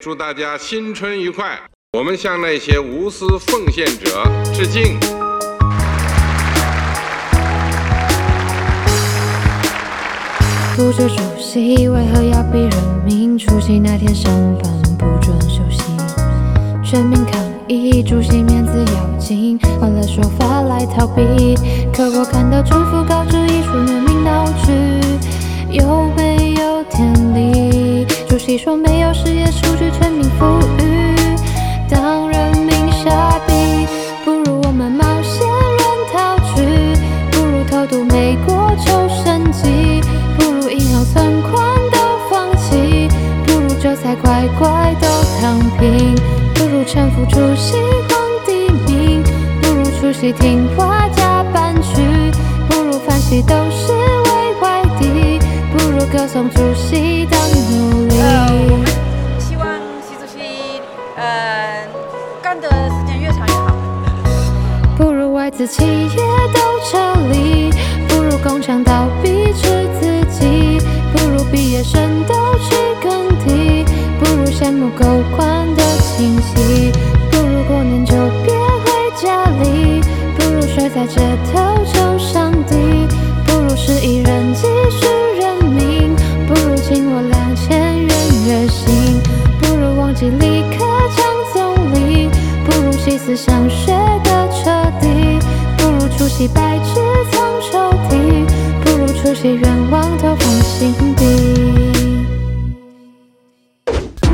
祝大家新春愉快！我们向那些无私奉献者致敬。不知主席为何要逼人民除夕那天上班不准休息？全民抗议，主席面子要紧，换了说法来逃避。可我看到政府告知一出你？说没有失业数据，全民富裕。当人民傻逼，不如我们冒险人逃去，不如偷渡美国求生机，不如银行存款都放弃，不如韭菜乖乖都躺平，不如臣服主席皇帝命，不如出席听话加班去，不如反洗都是为外敌，不如歌颂主席嗯，干的时间越长越好不如外资企业都撤离，不如工厂倒闭吃自己，不如毕业生都去耕地，不如羡慕狗官的亲戚，不如过年就别回家里，不如睡在街头求上帝，不如十亿人继续认命，不如请我两千元月薪，不如忘记离。想学个彻底不如出席白纸总抽屉不如出席愿望都放心底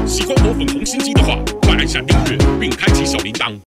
喜欢我粉红心机的话快按下订阅并开启小铃铛。